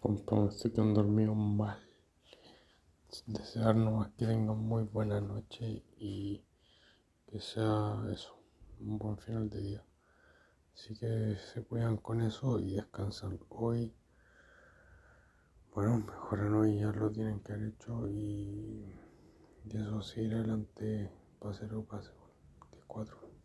comprometo que han dormido mal. Desearnos que tengan muy buena noche y que sea eso, un buen final de día. Así que se cuidan con eso y descansan hoy. Bueno, mejoran hoy, ya lo tienen que haber hecho y, y eso seguir adelante, pase lo pase, 4